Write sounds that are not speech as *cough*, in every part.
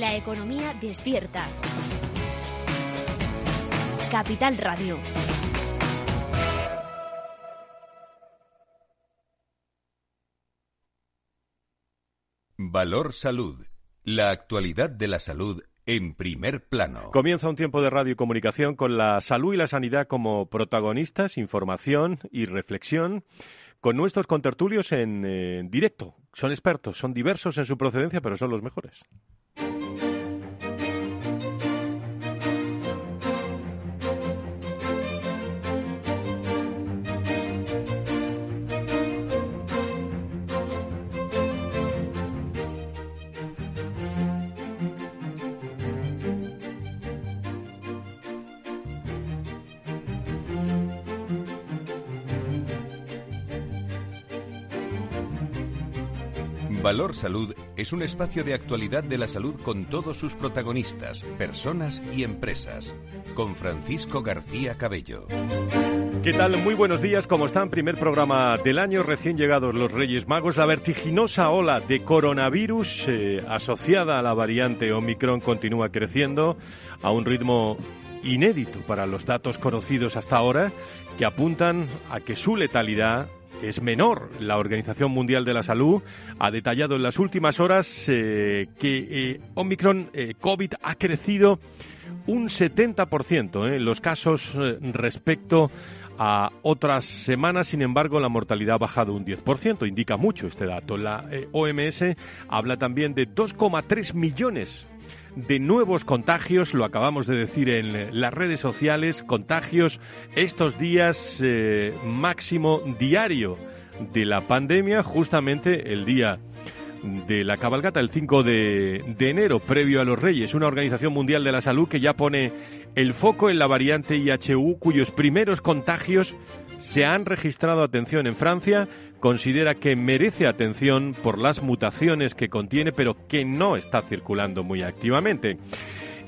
La economía despierta. Capital Radio. Valor Salud. La actualidad de la salud en primer plano. Comienza un tiempo de radio y comunicación con la salud y la sanidad como protagonistas, información y reflexión con nuestros contertulios en eh, directo. Son expertos, son diversos en su procedencia, pero son los mejores. Valor Salud es un espacio de actualidad de la salud con todos sus protagonistas, personas y empresas. Con Francisco García Cabello. ¿Qué tal? Muy buenos días. ¿Cómo están? Primer programa del año, recién llegados los Reyes Magos. La vertiginosa ola de coronavirus eh, asociada a la variante Omicron continúa creciendo a un ritmo inédito para los datos conocidos hasta ahora que apuntan a que su letalidad es menor. La Organización Mundial de la Salud ha detallado en las últimas horas eh, que eh, Omicron eh, COVID ha crecido un 70% en los casos respecto a otras semanas, sin embargo, la mortalidad ha bajado un 10%, indica mucho este dato. La OMS habla también de 2,3 millones de nuevos contagios, lo acabamos de decir en las redes sociales, contagios estos días eh, máximo diario de la pandemia, justamente el día de la cabalgata, el 5 de, de, enero, previo a los Reyes, una organización mundial de la salud que ya pone el foco en la variante IHU, cuyos primeros contagios se han registrado, atención, en Francia, considera que merece atención por las mutaciones que contiene, pero que no está circulando muy activamente.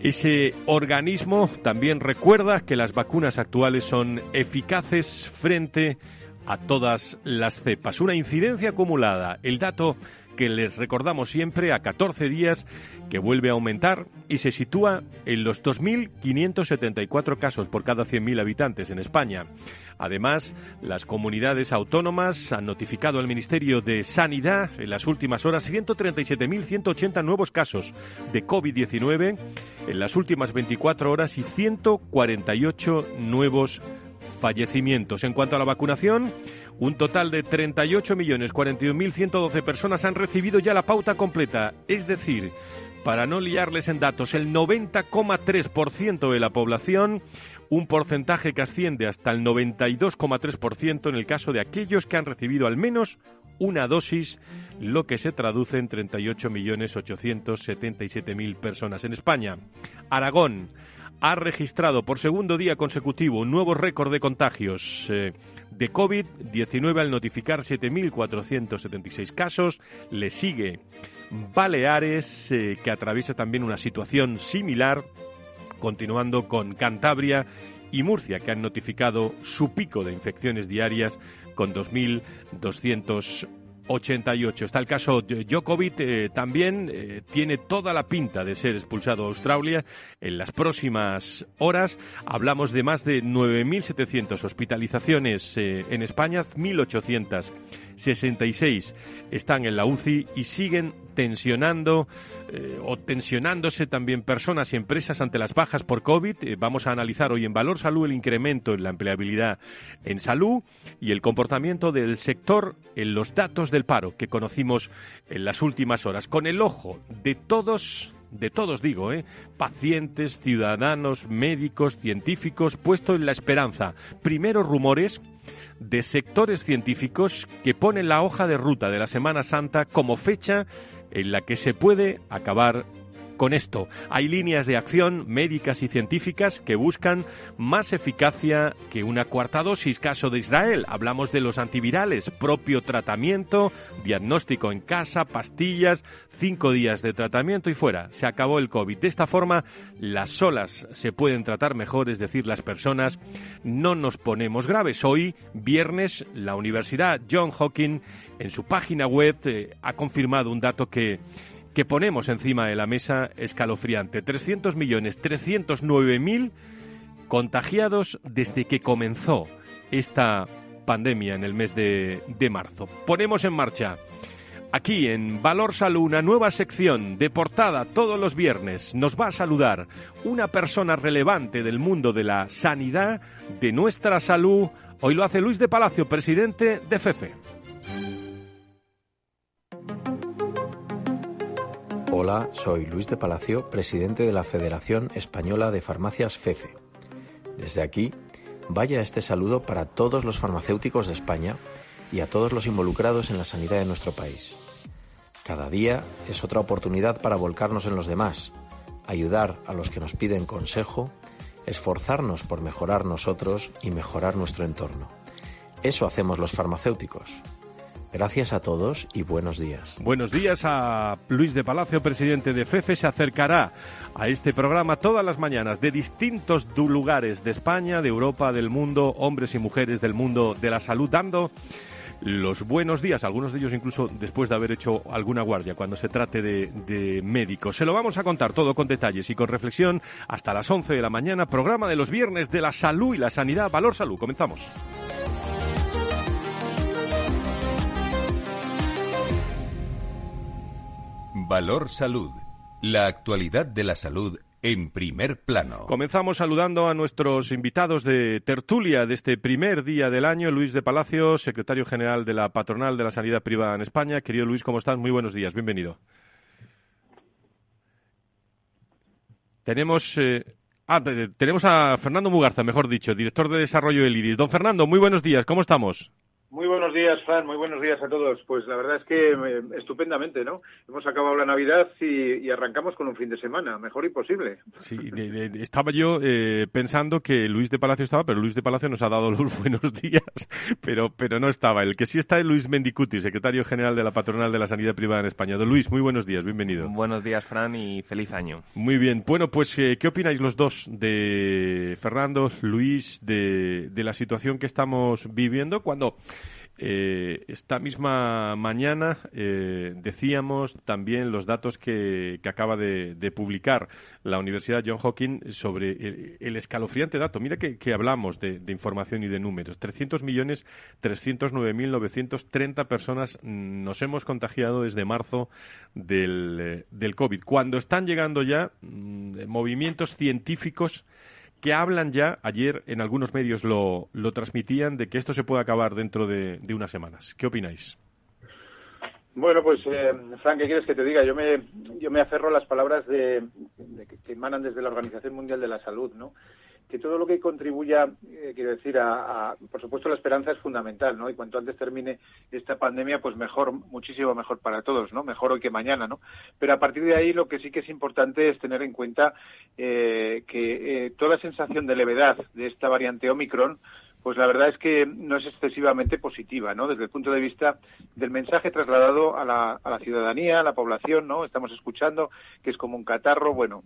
Ese organismo también recuerda que las vacunas actuales son eficaces frente a todas las cepas. Una incidencia acumulada. El dato que les recordamos siempre a 14 días que vuelve a aumentar y se sitúa en los 2.574 casos por cada 100.000 habitantes en España. Además, las comunidades autónomas han notificado al Ministerio de Sanidad en las últimas horas 137.180 nuevos casos de COVID-19 en las últimas 24 horas y 148 nuevos fallecimientos. En cuanto a la vacunación, un total de 38.041.112 personas han recibido ya la pauta completa, es decir, para no liarles en datos, el 90,3% de la población, un porcentaje que asciende hasta el 92,3% en el caso de aquellos que han recibido al menos una dosis, lo que se traduce en 38.877.000 personas en España. Aragón ha registrado por segundo día consecutivo un nuevo récord de contagios. Eh, de COVID-19 al notificar 7.476 casos. Le sigue Baleares, eh, que atraviesa también una situación similar, continuando con Cantabria y Murcia, que han notificado su pico de infecciones diarias con 2.200 88. Está el caso Djokovic, eh, también eh, tiene toda la pinta de ser expulsado a Australia en las próximas horas. Hablamos de más de 9.700 hospitalizaciones eh, en España, 1.866 están en la UCI y siguen tensionando o tensionándose también personas y empresas ante las bajas por COVID. vamos a analizar hoy en Valor Salud el incremento en la empleabilidad en salud y el comportamiento del sector en los datos del paro que conocimos en las últimas horas, con el ojo de todos de todos digo, ¿eh? pacientes, ciudadanos, médicos, científicos, puesto en la esperanza. Primeros rumores de sectores científicos que ponen la hoja de ruta de la Semana Santa como fecha en la que se puede acabar con esto. Hay líneas de acción médicas y científicas que buscan más eficacia que una cuarta dosis. Caso de Israel, hablamos de los antivirales, propio tratamiento, diagnóstico en casa, pastillas, cinco días de tratamiento y fuera. Se acabó el COVID. De esta forma, las olas se pueden tratar mejor, es decir, las personas no nos ponemos graves. Hoy, viernes, la Universidad John Hopkins en su página web eh, ha confirmado un dato que que ponemos encima de la mesa escalofriante. 300 millones, 309 mil contagiados desde que comenzó esta pandemia en el mes de, de marzo. Ponemos en marcha aquí en Valor Salud una nueva sección de portada todos los viernes. Nos va a saludar una persona relevante del mundo de la sanidad, de nuestra salud. Hoy lo hace Luis de Palacio, presidente de FEFE. Hola, soy Luis de Palacio, presidente de la Federación Española de Farmacias FEFE. Desde aquí, vaya este saludo para todos los farmacéuticos de España y a todos los involucrados en la sanidad de nuestro país. Cada día es otra oportunidad para volcarnos en los demás, ayudar a los que nos piden consejo, esforzarnos por mejorar nosotros y mejorar nuestro entorno. Eso hacemos los farmacéuticos. Gracias a todos y buenos días. Buenos días a Luis de Palacio, presidente de FEFE. Se acercará a este programa todas las mañanas de distintos lugares de España, de Europa, del mundo, hombres y mujeres del mundo de la salud, dando los buenos días, algunos de ellos incluso después de haber hecho alguna guardia, cuando se trate de, médicos. Se lo vamos a contar todo con detalles y con reflexión hasta las 11 de la mañana, programa de los viernes de la salud y la sanidad. Valor Salud, comenzamos. Valor Salud, la actualidad de la salud en primer plano. Comenzamos saludando a nuestros invitados de tertulia de este primer día del año. Luis de Palacio, secretario general de la Patronal de la Sanidad Privada en España. Querido Luis, ¿cómo estás? Muy buenos días, bienvenido. Tenemos, eh, ah, tenemos a Fernando Mugarza, mejor dicho, director de desarrollo del IRIS. Don Fernando, muy buenos días, ¿cómo estamos? Muy buenos días, Fran. Muy buenos días a todos. Pues la verdad es que eh, estupendamente, ¿no? Hemos acabado la Navidad y, arrancamos con un fin de semana, mejor imposible. Sí, estaba yo eh, pensando que Luis de Palacio estaba, pero Luis de Palacio nos ha dado los *laughs* buenos días, pero, pero no estaba. El que sí está es Luis Mendicuti, secretario general de la Patronal de la Sanidad Privada en España. Don Luis, muy buenos días, bienvenido. Buenos días, Fran, y feliz año. Muy bien. Bueno, pues, eh, ¿qué opináis los dos de Fernando, Luis, de, de la situación que estamos viviendo cuando eh, esta misma mañana eh, decíamos también los datos que, acaba de, publicar la Universidad John Hopkins sobre el, escalofriante dato. Mira que, hablamos de, información y de números. 300 millones 309.930 personas nos hemos contagiado desde marzo del, COVID. Cuando están llegando ya mm, movimientos científicos que hablan ya, ayer en algunos medios lo, lo transmitían, de que esto se puede acabar dentro de, unas semanas. ¿Qué opináis? Bueno, pues, eh, Frank, ¿qué quieres que te diga? Yo me, yo me aferro a las palabras de, que emanan desde la Organización Mundial de la Salud, ¿no? Que todo lo que contribuya, eh, quiero decir, a, por supuesto la esperanza es fundamental, ¿no? Y cuanto antes termine esta pandemia, pues mejor, muchísimo mejor para todos, ¿no? Mejor hoy que mañana, ¿no? Pero a partir de ahí lo que sí que es importante es tener en cuenta eh, que eh, toda la sensación de levedad de esta variante Omicron pues la verdad es que no es excesivamente positiva, ¿no? Desde el punto de vista del mensaje trasladado a la, a la ciudadanía, a la población, ¿no? Estamos escuchando que es como un catarro, bueno,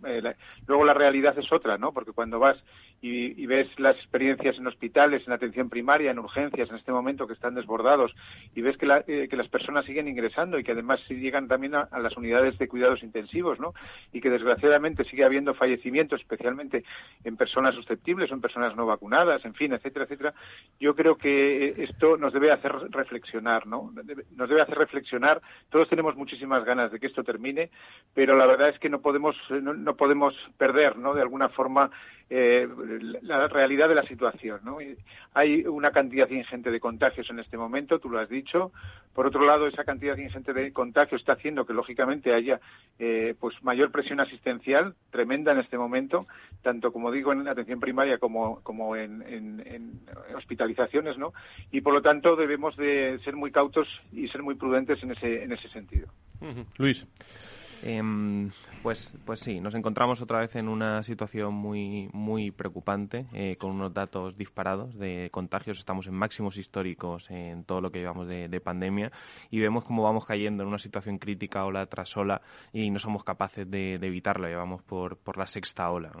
luego la realidad es otra, ¿no? Porque cuando vas y, ves las experiencias en hospitales, en atención primaria, en urgencias, en este momento que están desbordados, y ves que, eh, que las personas siguen ingresando y que además llegan también a, las unidades de cuidados intensivos, ¿no? Y que desgraciadamente sigue habiendo fallecimientos, especialmente en personas susceptibles o en personas no vacunadas, en fin, etcétera, etcétera yo creo que esto nos debe hacer reflexionar, ¿no? Nos debe hacer reflexionar. Todos tenemos muchísimas ganas de que esto termine, pero la verdad es que no podemos, no, podemos perder, ¿no? De alguna forma eh, la realidad de la situación, ¿no? Hay una cantidad ingente de contagios en este momento, tú lo has dicho. Por otro lado, esa cantidad ingente de contagios está haciendo que lógicamente haya eh, pues mayor presión asistencial tremenda en este momento, tanto como digo en atención primaria como, como en, hospitalizaciones, ¿no? Y por lo tanto debemos de ser muy cautos y ser muy prudentes en ese, en ese sentido. Luis. Em, pues, pues sí, nos encontramos otra vez en una situación muy, muy preocupante, eh, con unos datos disparados de contagios. Estamos en máximos históricos en todo lo que llevamos de, pandemia y vemos cómo vamos cayendo en una situación crítica ola tras ola y no somos capaces de, evitarlo. Llevamos por, por la sexta ola.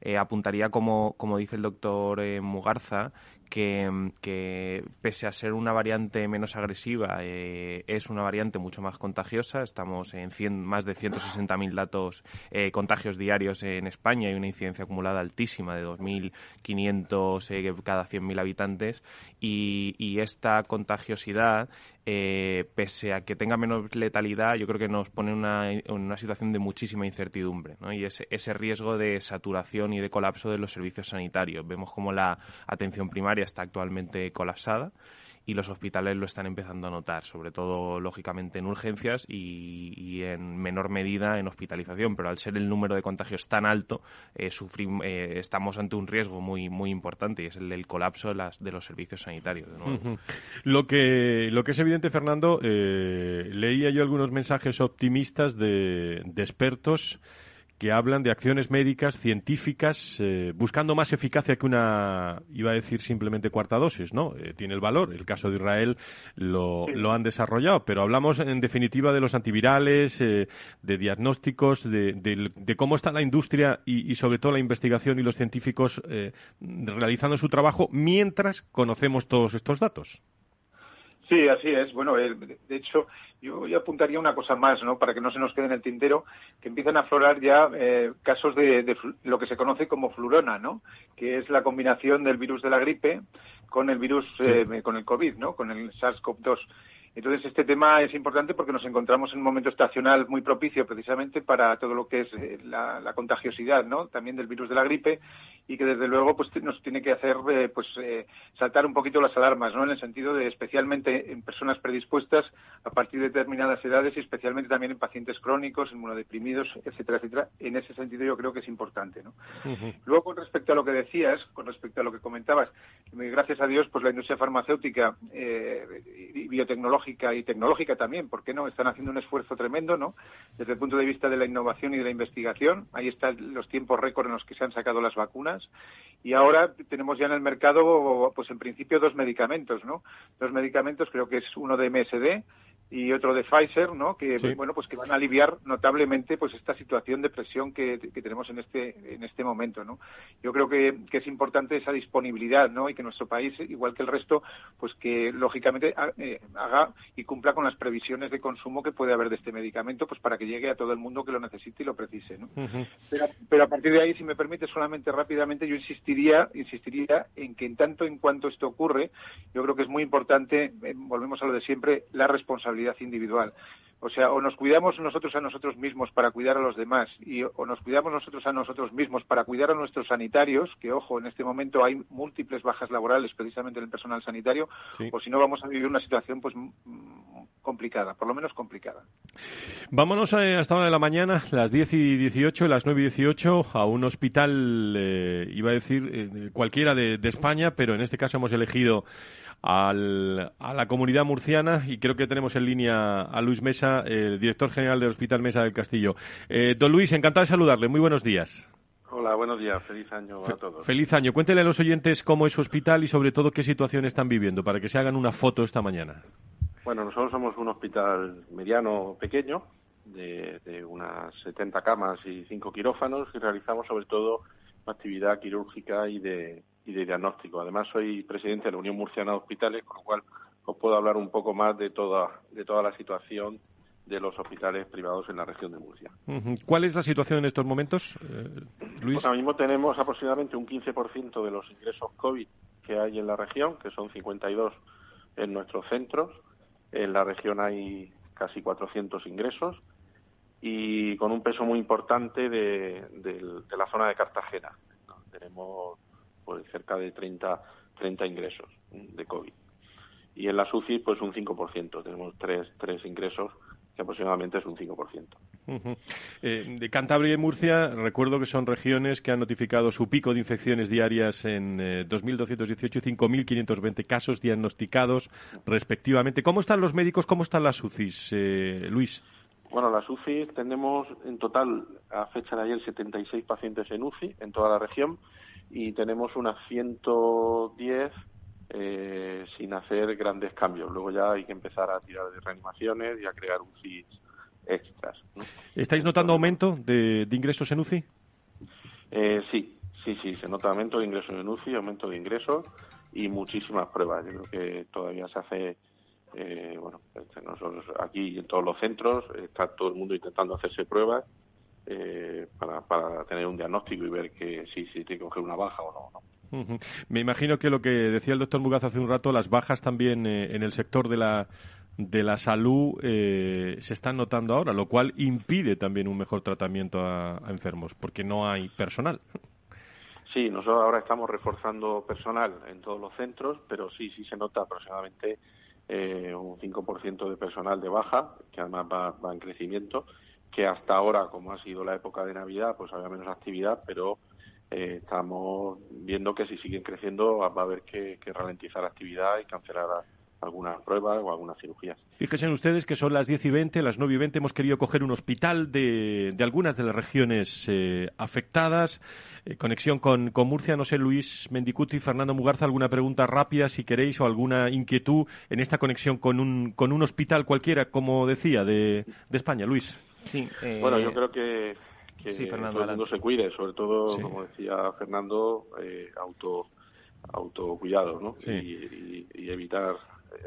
Eh, apuntaría, como, como dice el doctor eh, Mugarza, que, pese a ser una variante menos agresiva, eh, es una variante mucho más contagiosa. Estamos en más de 160.000 datos eh, contagios diarios en España y una incidencia acumulada altísima de 2.500 eh, cada 100.000 habitantes. Y esta contagiosidad eh, pese a que tenga menos letalidad, yo creo que nos pone en una, situación de muchísima incertidumbre ¿no? y ese, ese riesgo de saturación y de colapso de los servicios sanitarios. Vemos como la atención primaria está actualmente colapsada y los hospitales lo están empezando a notar, sobre todo, lógicamente, en urgencias y, en menor medida en hospitalización. Pero al ser el número de contagios tan alto, eh, eh, estamos ante un riesgo muy, muy importante y es el del colapso de, las, de los servicios sanitarios. lo, que, lo que es evidente, Fernando, eh, leía yo algunos mensajes optimistas de, de expertos que hablan de acciones médicas científicas eh, buscando más eficacia que una, iba a decir simplemente cuarta dosis, ¿no? Eh, tiene el valor. El caso de Israel lo, lo, han desarrollado, pero hablamos en definitiva de los antivirales, eh, de diagnósticos, de, de, cómo está la industria y, y, sobre todo la investigación y los científicos realizando su trabajo mientras conocemos todos estos datos. Sí, así es. Bueno, de hecho, yo, apuntaría una cosa más, ¿no? Para que no se nos quede en el tintero, que empiezan a aflorar ya eh, casos de, lo que se conoce como flurona, ¿no? Que es la combinación del virus de la gripe con el virus, eh, con el COVID, ¿no? Con el SARS-CoV-2. Entonces, este tema es importante porque nos encontramos en un momento estacional muy propicio precisamente para todo lo que es eh, la, contagiosidad, ¿no? También del virus de la gripe y que desde luego pues nos tiene que hacer eh, pues eh, saltar un poquito las alarmas, ¿no? En el sentido de especialmente en personas predispuestas a partir de determinadas edades y especialmente también en pacientes crónicos, inmunodeprimidos, etcétera, etcétera. En ese sentido yo creo que es importante, ¿no? Luego con respecto a lo que decías, con respecto a lo que comentabas, gracias a Dios pues la industria farmacéutica biotecnológica y tecnológica también, ¿por qué no? Están haciendo un esfuerzo tremendo, ¿no? Desde el punto de vista de la innovación y de la investigación. Ahí están los tiempos récord en los que se han sacado las vacunas. Y ahora tenemos ya en el mercado, pues en principio, dos medicamentos, ¿no? Dos medicamentos, creo que es uno de MSD y otro de Pfizer, ¿no? Que bueno, pues que van a aliviar notablemente pues esta situación de presión que, tenemos en este en este momento, ¿no? Yo creo que, es importante esa disponibilidad, ¿no? Y que nuestro país, igual que el resto, pues que lógicamente eh, haga y cumpla con las previsiones de consumo que puede haber de este medicamento, pues para que llegue a todo el mundo que lo necesite y lo precise, ¿no? pero, pero a partir de ahí, si me permite solamente rápidamente, yo insistiría insistiría en que en tanto en cuanto esto ocurre, yo creo que es muy importante, eh, volvemos a lo de siempre, la responsabilidad individual. O sea, o nos cuidamos nosotros a nosotros mismos para cuidar a los demás y o nos cuidamos nosotros a nosotros mismos para cuidar a nuestros sanitarios, que ojo, en este momento hay múltiples bajas laborales precisamente en el personal sanitario, o si no vamos a vivir una situación pues complicada, por lo menos complicada. Vámonos a esta hora de la mañana, las 10 y 18, las 9 y 18, a un hospital, eh, iba a decir eh, cualquiera de España, pero en este caso hemos elegido al, a la comunidad murciana y creo que tenemos en línea a Luis Mesa, el director general del Hospital Mesa del Castillo. Eh, don Luis, encantado de saludarle. Muy buenos días. Hola, buenos días. Feliz año a todos. Feliz año. Cuéntele a los oyentes cómo es su hospital y sobre todo qué situación están viviendo para que se hagan una foto esta mañana. Bueno, nosotros somos un hospital mediano pequeño de, de unas 70 camas y 5 quirófanos y realizamos sobre todo actividad quirúrgica y de, y de diagnóstico. Además, soy presidente de la Unión Murciana de Hospitales, con lo cual os puedo hablar un poco más de toda, de toda la situación de los hospitales privados en la región de Murcia. ¿Cuál es la situación en estos momentos, eh, Luis? Pues ahora mismo tenemos aproximadamente un 15% de los ingresos COVID que hay en la región, que son 52 en nuestros centros. En la región hay casi 400 ingresos y con un peso muy importante de, de la zona de Cartagena. Tenemos pues cerca de 30, 30 ingresos de COVID. Y en la UCI, pues un 5%. Tenemos tres, tres ingresos que aproximadamente es un 5%. Eh, de Cantabria y Murcia, recuerdo que son regiones que han notificado su pico de infecciones diarias en 2.218 y 5.520 casos diagnosticados respectivamente. ¿Cómo están los médicos? ¿Cómo están las UCIs, eh, Luis? Bueno, las UCI tenemos en total, a fecha de ayer, 76 pacientes en UCI en toda la región y tenemos unas 110 eh, sin hacer grandes cambios. Luego ya hay que empezar a tirar de reanimaciones y a crear UCI extras. ¿Estáis notando aumento de, ingresos en UCI? Eh, sí, sí, sí, se nota aumento de ingresos en UCI, aumento de ingresos y muchísimas pruebas. Yo creo que todavía se hace, eh, bueno, este, nosotros aquí en todos los centros está todo el mundo intentando hacerse pruebas eh, para, para tener un diagnóstico y ver que si, si tiene que coger una baja o no. Me imagino que lo que decía el doctor Mugaz hace un rato, las bajas también eh, en el sector de la de la salud eh, se están notando ahora, lo cual impide también un mejor tratamiento a, enfermos, porque no hay personal. Sí, nosotros ahora estamos reforzando personal en todos los centros, pero sí, sí se nota aproximadamente eh, un 5% de personal de baja, que además va, va, en crecimiento, que hasta ahora, como ha sido la época de Navidad, pues había menos actividad, pero eh, estamos viendo que si siguen creciendo va a haber que, que ralentizar actividad y cancelar algunas pruebas o algunas cirugías. Fíjense ustedes que son las 10 y 20, las 9 y 20 hemos querido coger un hospital de, de algunas de las regiones eh, afectadas. Eh, conexión con, con, Murcia, no sé, Luis Mendicuti, Fernando Mugarza, alguna pregunta rápida si queréis o alguna inquietud en esta conexión con un, con un hospital cualquiera, como decía, de, de España. Luis. Sí. Eh... Bueno, yo creo que, que sí, Fernando, todo el mundo se cuide, sobre todo, sí. como decía Fernando, eh, auto autocuidado ¿no? Sí. Y, y, y evitar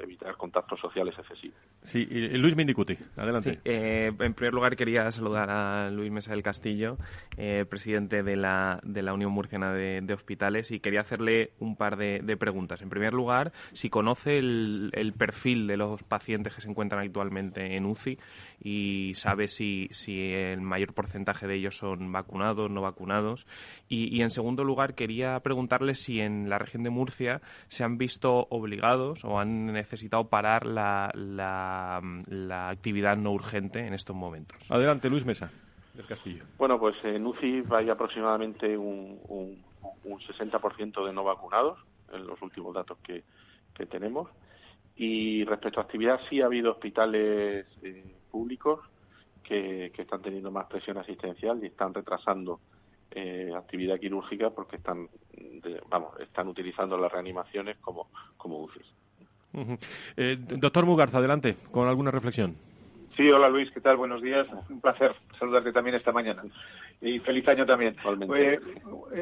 evitar contactos sociales excesivos. Sí, Luis Mendicuti, adelante. Eh, en primer lugar quería saludar a Luis Mesa del Castillo, eh, presidente de la, de la Unión Murciana de, Hospitales, y quería hacerle un par de, preguntas. En primer lugar, si conoce el, perfil de los pacientes que se encuentran actualmente en UCI y sabe si, si el mayor porcentaje de ellos son vacunados, no vacunados. Y, en segundo lugar, quería preguntarle si en la región de Murcia se han visto obligados o han necesitado parar la, la, actividad no urgente en estos momentos. Adelante, Luis Mesa, del Castillo. Bueno, pues en UCI hay aproximadamente un, un, un 60% de no vacunados en los últimos datos que, que, tenemos. Y respecto a actividad, sí ha habido hospitales eh, públicos que, que, están teniendo más presión asistencial y están retrasando eh, actividad quirúrgica porque están, de, vamos, están utilizando las reanimaciones como, como UCI. Eh, doctor Mugarza, adelante, con alguna reflexión. Sí, hola Luis, ¿qué tal? Buenos días. Un placer saludarte también esta mañana. Y feliz año también. Eh,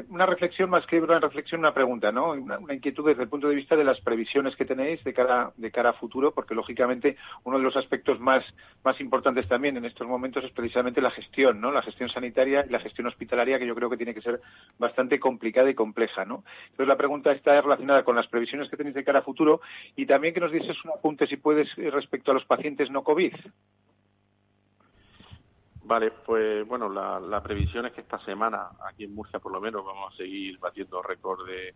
una reflexión más que una reflexión, una pregunta, ¿no? Una, una, inquietud desde el punto de vista de las previsiones que tenéis de cara, de cara a futuro, porque lógicamente uno de los aspectos más, más importantes también en estos momentos es precisamente la gestión, ¿no? La gestión sanitaria y la gestión hospitalaria, que yo creo que tiene que ser bastante complicada y compleja, ¿no? Entonces la pregunta está relacionada con las previsiones que tenéis de cara a futuro y también que nos dieses un apunte, si puedes, respecto a los pacientes no COVID. Vale, pues bueno, la, la, previsión es que esta semana, aquí en Murcia por lo menos, vamos a seguir batiendo récord de,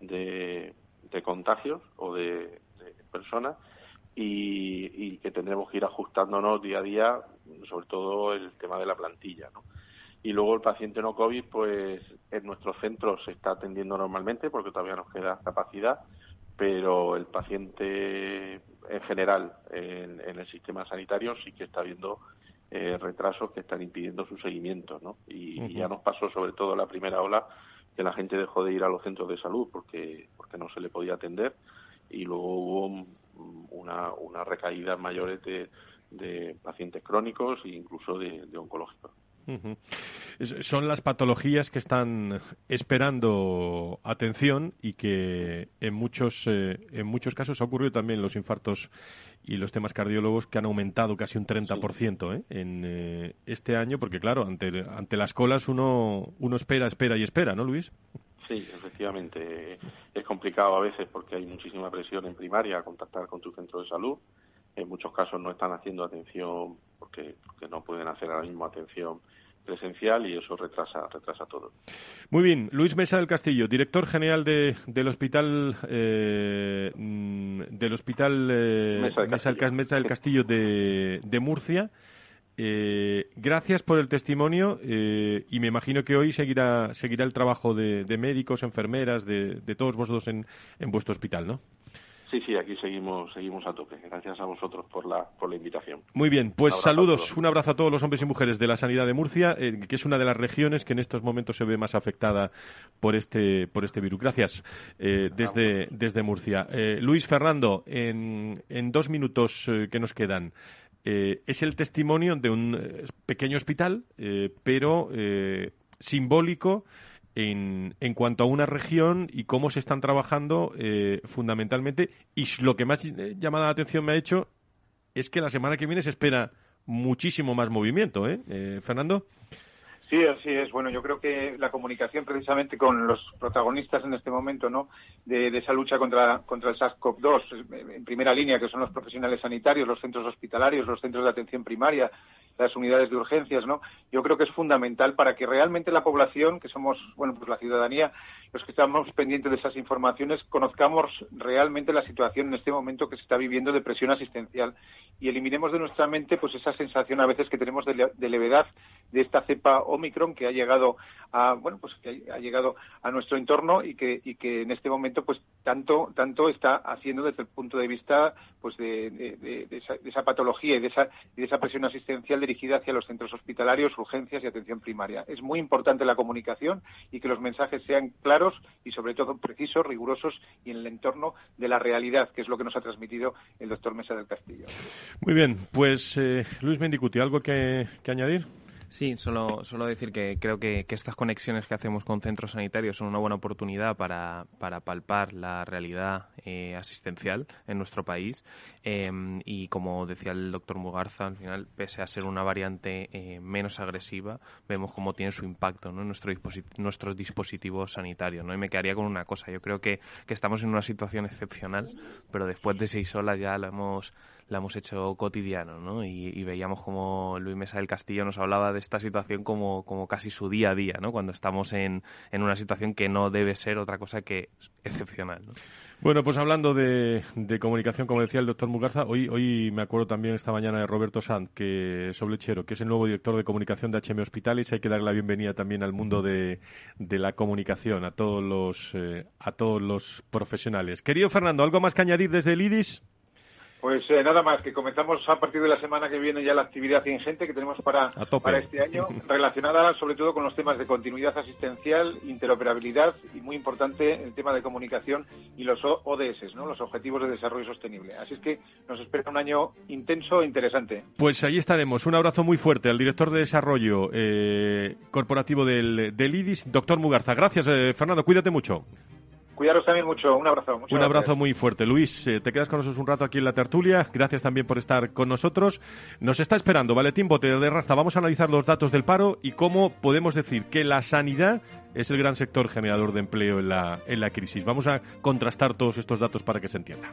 de, contagios o de, personas y, que tendremos que ir ajustándonos día a día, sobre todo el tema de la plantilla, ¿no? Y luego el paciente no COVID, pues en nuestro centro se está atendiendo normalmente porque todavía nos queda capacidad, pero el paciente en general en, en el sistema sanitario sí que está viendo eh, retrasos que están impidiendo su seguimiento, ¿no? Y, uh -huh. y, ya nos pasó sobre todo la primera ola que la gente dejó de ir a los centros de salud porque porque no se le podía atender y luego hubo una, una recaída mayores de, de pacientes crónicos e incluso de, de oncológicos. Uh -huh. Son las patologías que están esperando atención y que en muchos eh, en muchos casos ha ocurrido también los infartos y los temas cardiólogos que han aumentado casi un 30% ¿eh? en eh, este año, porque claro, ante, ante las colas uno, uno espera, espera y espera, ¿no, Luis? Sí, efectivamente. Es complicado a veces porque hay muchísima presión en primaria a contactar con tu centro de salud. En muchos casos no están haciendo atención porque, porque no pueden hacer ahora mismo atención presencial y eso retrasa retrasa todo. Muy bien, Luis Mesa del Castillo, director general de, del hospital eh, del hospital eh, Mesa, del Mesa, Mesa, del Castillo de, de Murcia. Eh, gracias por el testimonio eh, y me imagino que hoy seguirá seguirá el trabajo de, de médicos, enfermeras, de, de todos vosotros en, en vuestro hospital, ¿no? Sí, sí, aquí seguimos, seguimos a tope. Gracias a vosotros por la, por la invitación. Muy bien, pues un saludos, un abrazo a todos los hombres y mujeres de la sanidad de Murcia, eh, que es una de las regiones que en estos momentos se ve más afectada por este, por este virus. Gracias eh, desde, desde Murcia. Eh, Luis Fernando, en, en dos minutos que nos quedan. Es el testimonio de un pequeño hospital, pero simbólico en, en cuanto a una región y cómo se están trabajando eh, fundamentalmente. Y lo que más eh, llamada la atención me ha hecho es que la semana que viene se espera muchísimo más movimiento, ¿eh? eh Fernando. Sí, así es. Bueno, yo creo que la comunicación precisamente con los protagonistas en este momento, ¿no? De, esa lucha contra, contra el SARS-CoV-2 en primera línea, que son los profesionales sanitarios, los centros hospitalarios, los centros de atención primaria, las unidades de urgencias, ¿no? Yo creo que es fundamental para que realmente la población, que somos, bueno, pues la ciudadanía, los que estamos pendientes de esas informaciones, conozcamos realmente la situación en este momento que se está viviendo de presión asistencial y eliminemos de nuestra mente, pues esa sensación a veces que tenemos de, levedad de esta cepa Omicron que ha llegado a, bueno, pues que ha llegado a nuestro entorno y que, y que en este momento, pues tanto, tanto está haciendo desde el punto de vista, pues de, esa, de esa, patología y de esa, de esa presión asistencial dirigida hacia los centros hospitalarios, urgencias y atención primaria. Es muy importante la comunicación y que los mensajes sean claros y, sobre todo, precisos, rigurosos y en el entorno de la realidad, que es lo que nos ha transmitido el doctor Mesa del Castillo. Muy bien, pues eh, Luis Mendicuti, ¿algo que añadir? Sí, solo, solo decir que creo que, estas conexiones que hacemos con centros sanitarios son una buena oportunidad para, para palpar la realidad eh, asistencial en nuestro país. Em, y como decía el doctor Mugarza, al final, pese a ser una variante eh, menos agresiva, vemos cómo tiene su impacto en nuestro, nuestro dispositivo sanitario. ¿no? Y me quedaría con una cosa. Yo creo que, que estamos en una situación excepcional, pero después de seis horas ya la hemos la hemos hecho cotidiano, ¿no? Y, veíamos como Luis Mesa del Castillo nos hablaba de esta situación como, como casi su día a día, ¿no? Cuando estamos en, en una situación que no debe ser otra cosa que excepcional, Bueno, pues hablando de, de, comunicación, como decía el doctor Mugarza, hoy, hoy me acuerdo también esta mañana de Roberto Sanz, que Soblechero, que es el nuevo director de comunicación de HM Hospitales. Hay que darle la bienvenida también al mundo de, de la comunicación, a todos los, eh, a todos los profesionales. Querido Fernando, ¿algo más que añadir desde el IDIS? Pues eh, nada más, que comenzamos a partir de la semana que viene ya la actividad ingente que tenemos para, para este año, *laughs* relacionada sobre todo con los temas de continuidad asistencial, interoperabilidad y muy importante el tema de comunicación y los ODS, ¿no? los Objetivos de Desarrollo Sostenible. Así es que nos espera un año intenso e interesante. Pues ahí estaremos. Un abrazo muy fuerte al director de Desarrollo eh, Corporativo del, del, IDIS, doctor Mugarza. Gracias, eh, Fernando. Cuídate mucho. Cuidaros también mucho. Un abrazo. un abrazo muy fuerte. Luis, eh, te quedas con nosotros un rato aquí en la tertulia. Gracias también por estar con nosotros. Nos está esperando Valentín Botero de Rasta. Vamos a analizar los datos del paro y cómo podemos decir que la sanidad es el gran sector generador de empleo en la, en la crisis. Vamos a contrastar todos estos datos para que se entienda.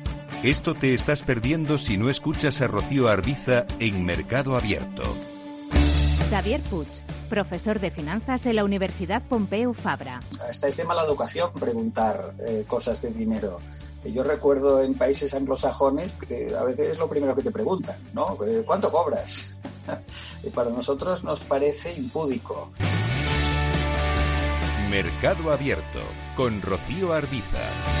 Esto te estás perdiendo si no escuchas a Rocío Arbiza en Mercado Abierto. Xavier Puig, profesor de finanzas en la Universidad Pompeu Fabra. Está este tema la educación, preguntar eh, cosas de dinero. Yo recuerdo en países anglosajones que a veces es lo primero que te preguntan, ¿no? Eh, ¿Cuánto cobras? *laughs* y para nosotros nos parece impúdico. Mercado Abierto con Rocío Arbiza.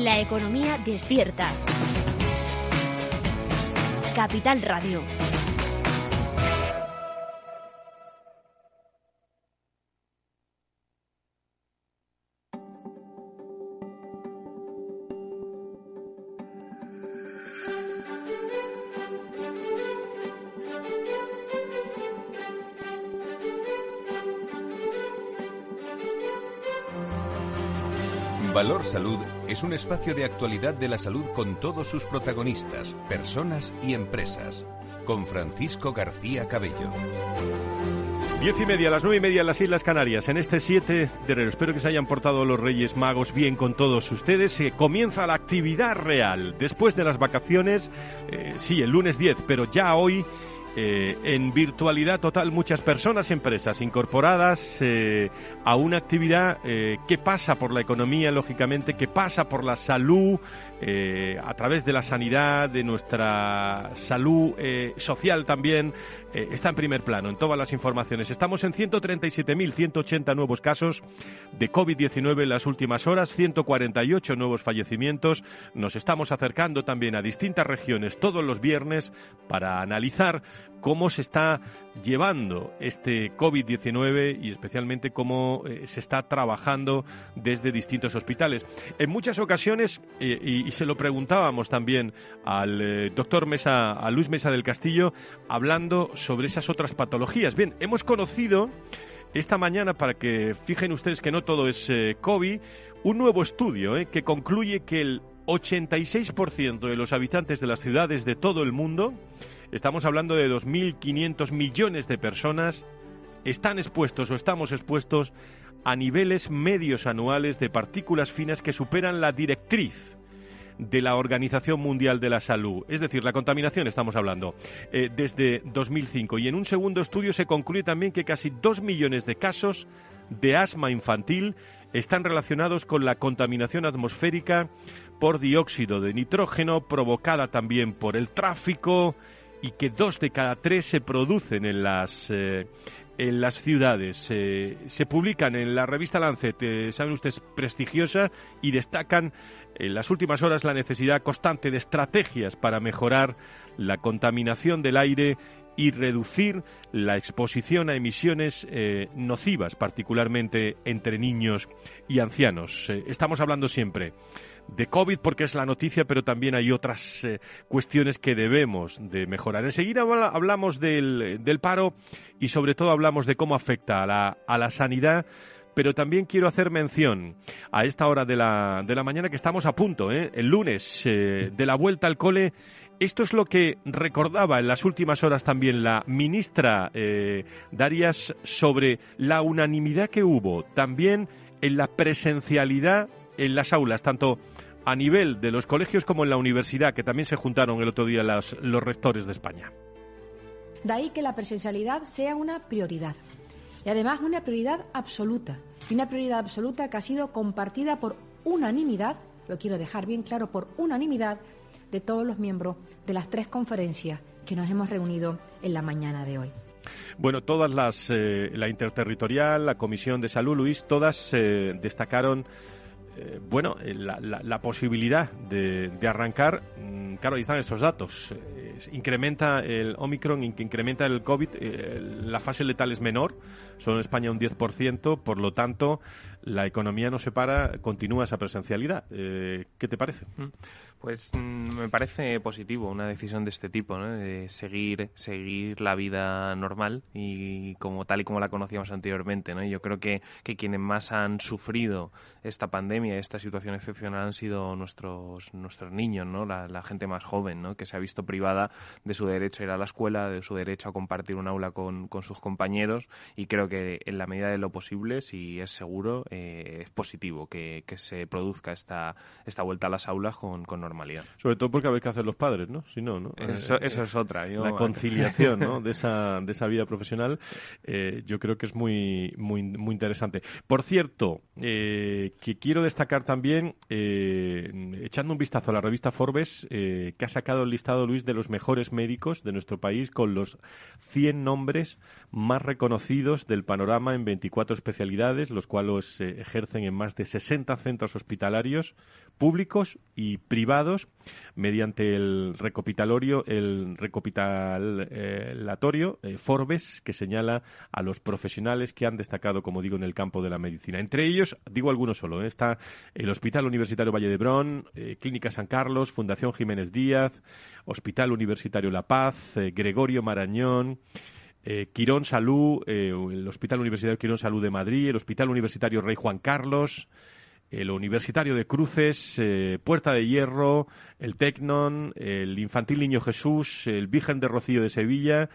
La economía despierta. Capital Radio. Valor Salud es un espacio de actualidad de la salud con todos sus protagonistas, personas y empresas. Con Francisco García Cabello. Diez y media, las nueve y media en las Islas Canarias, en este 7 de enero. Espero que se hayan portado los Reyes Magos bien con todos ustedes. Se comienza la actividad real. Después de las vacaciones, eh, sí, el lunes 10, pero ya hoy eh, en virtualidad total muchas personas y empresas incorporadas eh, a una actividad eh, que pasa por la economía, lógicamente, que pasa por la salud, a través de la sanidad, de nuestra salud social también, está en primer plano en todas las informaciones. Estamos en 137.180 nuevos casos de COVID-19 en las últimas horas, 148 nuevos fallecimientos. Nos estamos acercando también a distintas regiones todos los viernes para analizar cómo se está llevando este COVID-19 y especialmente cómo eh, se está trabajando desde distintos hospitales. En muchas ocasiones, eh, y, se lo preguntábamos también al eh, doctor Mesa, a Luis Mesa del Castillo, hablando sobre esas otras patologías. Bien, hemos conocido esta mañana, para que fijen ustedes que no todo es COVID, un nuevo estudio que concluye que el 86% de los habitantes de las ciudades de todo el mundo Estamos hablando de 2.500 millones de personas están expuestos o estamos expuestos a niveles medios anuales de partículas finas que superan la directriz de la Organización Mundial de la Salud, es decir, la contaminación estamos hablando, eh, desde 2005. Y en un segundo estudio se concluye también que casi dos millones de casos de asma infantil están relacionados con la contaminación atmosférica por dióxido de nitrógeno provocada también por el tráfico, y que dos de cada tres se producen en las eh, en las ciudades. se publican en la revista Lancet, eh, saben ustedes, prestigiosa, y destacan en las últimas horas la necesidad constante de estrategias para mejorar la contaminación del aire y reducir la exposición a emisiones eh, nocivas, particularmente entre niños y ancianos. estamos hablando siempre de COVID porque es la noticia, pero también hay otras eh, cuestiones que debemos de mejorar. Enseguida hablamos del, del, paro y sobre todo hablamos de cómo afecta a la, a la sanidad. Pero también quiero hacer mención a esta hora de la, de la mañana que estamos a punto, ¿eh? el lunes, eh, de la vuelta al cole. Esto es lo que recordaba en las últimas horas también la ministra Darias sobre la unanimidad que hubo también en la presencialidad en las aulas, tanto a nivel de los colegios como en la universidad, que también se juntaron el otro día los rectores de España. De ahí que la presencialidad sea una prioridad. Y además una prioridad absoluta. Y una prioridad absoluta que ha sido compartida por unanimidad, lo quiero dejar bien claro, por unanimidad de todos los miembros de las tres conferencias que nos hemos reunido en la mañana de hoy. Bueno, todas las, eh, la interterritorial, la Comisión de Salud, Luis, todas eh, destacaron eh, bueno, eh, la, posibilidad de, arrancar, mm, claro, ahí están estos datos. Eh, incrementa el Omicron, incrementa el COVID, la fase letal es menor, solo en España un 10%, por lo tanto, la economía no se para, continúa esa presencialidad. ¿Qué te parece? Mm. Pues mm, me parece positivo una decisión de este tipo, ¿no? de seguir, seguir la vida normal y como tal y como la conocíamos anteriormente. ¿no? Yo creo que, que quienes más han sufrido esta pandemia, esta situación excepcional han sido nuestros, nuestros niños, ¿no? la, gente más joven, ¿no? que se ha visto privada de su derecho a ir a la escuela, de su derecho a compartir un aula con, con sus compañeros y creo que en la medida de lo posible, si es seguro, eh, es positivo que, que, se produzca esta, esta vuelta a las aulas con, con normalidad. Sobre todo porque hay que hacer los padres, ¿no? Si no, ¿no? Eso, eh, es otra. La conciliación, ¿no? De esa, de esa vida profesional, eh, yo creo que es muy, muy, muy interesante. Por cierto, eh, que quiero destacar también, echando un vistazo a la revista Forbes, que ha sacado el listado, Luis, de los mejores médicos de nuestro país con los 100 nombres más reconocidos del panorama en 24 especialidades, los cuales ejercen en más de 60 centros hospitalarios públicos y privados mediante el recopilatorio, el recopilatorio Forbes, que señala a los profesionales que han destacado, como digo, en el campo de la medicina. Entre ellos, digo algunos solo, ¿eh? está el Hospital Universitario Valle de Brón, eh, Clínica San Carlos, Fundación Jiménez Díaz, Hospital Universitario La Paz, eh, Gregorio Marañón, Quirón Salud, el Hospital Universitario Quirón Salud de Madrid, el Hospital Universitario Rey Juan Carlos, el Universitario de Cruces, Puerta de Hierro, el Tecnon, el Infantil Niño Jesús, el Virgen de Rocío de Sevilla,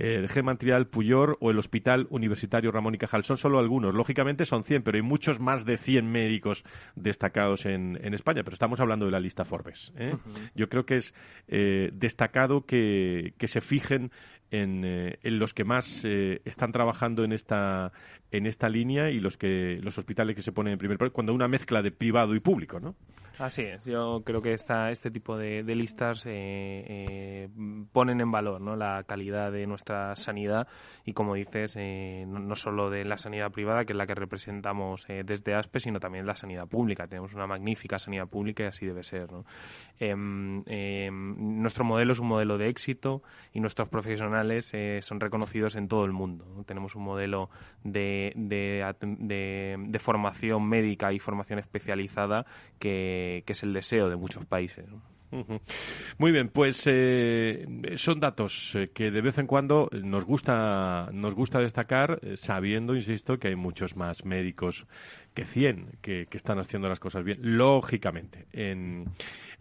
el G. Trial Puyol o el Hospital Universitario Ramón y Cajal. Son solo algunos. Lógicamente son 100, pero hay muchos más de 100 médicos destacados en, España. Pero estamos hablando de la lista Forbes. ¿eh? Yo creo que es eh, destacado que, que se fijen en, eh, en, los que más están trabajando en esta en esta línea y los que los hospitales que se ponen en primer plano cuando una mezcla de privado y público, ¿no? Así es. Yo creo que esta, este tipo de, listas ponen en valor ¿no? la calidad de nuestra sanidad y, como dices, eh, no, solo de la sanidad privada, que es la que representamos eh, desde ASPE, sino también la sanidad pública. Tenemos una magnífica sanidad pública y así debe ser. Em, em, nuestro modelo es un modelo de éxito y nuestros profesionales eh, son reconocidos en todo el mundo. Tenemos un modelo de, de, formación médica y formación especializada que, que es el deseo de muchos países. Muy bien, pues eh, son datos eh, que de vez en cuando nos gusta, nos gusta destacar, eh, sabiendo, insisto, que hay muchos más médicos que 100 que, están haciendo las cosas bien, lógicamente, en,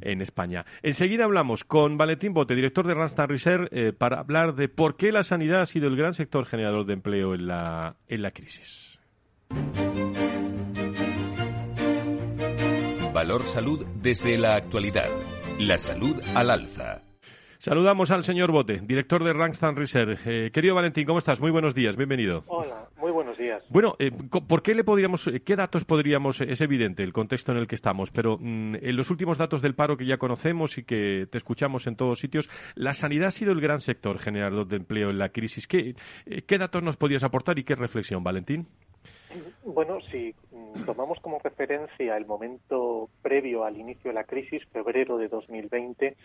en España. Enseguida hablamos con Valentín Bote, director de Randstad Research, para hablar de por qué la sanidad ha sido el gran sector generador de empleo en la, en la crisis. Valor Salud desde la actualidad. La salud al alza. Saludamos al señor Bote, director de Randstad Research. Eh, querido Valentín, ¿cómo estás? Muy buenos días, bienvenido. Hola, muy buenos días. Bueno, eh, ¿por qué le podríamos, eh, qué datos podríamos, es evidente el contexto en el que estamos, pero mm, en los últimos datos del paro que ya conocemos y que te escuchamos en todos sitios, la sanidad ha sido el gran sector generador de empleo en la crisis. ¿Qué, qué datos nos podías aportar y qué reflexión, Valentín? Bueno, si mm, tomamos como referencia el momento previo al inicio de la crisis, febrero de 2020,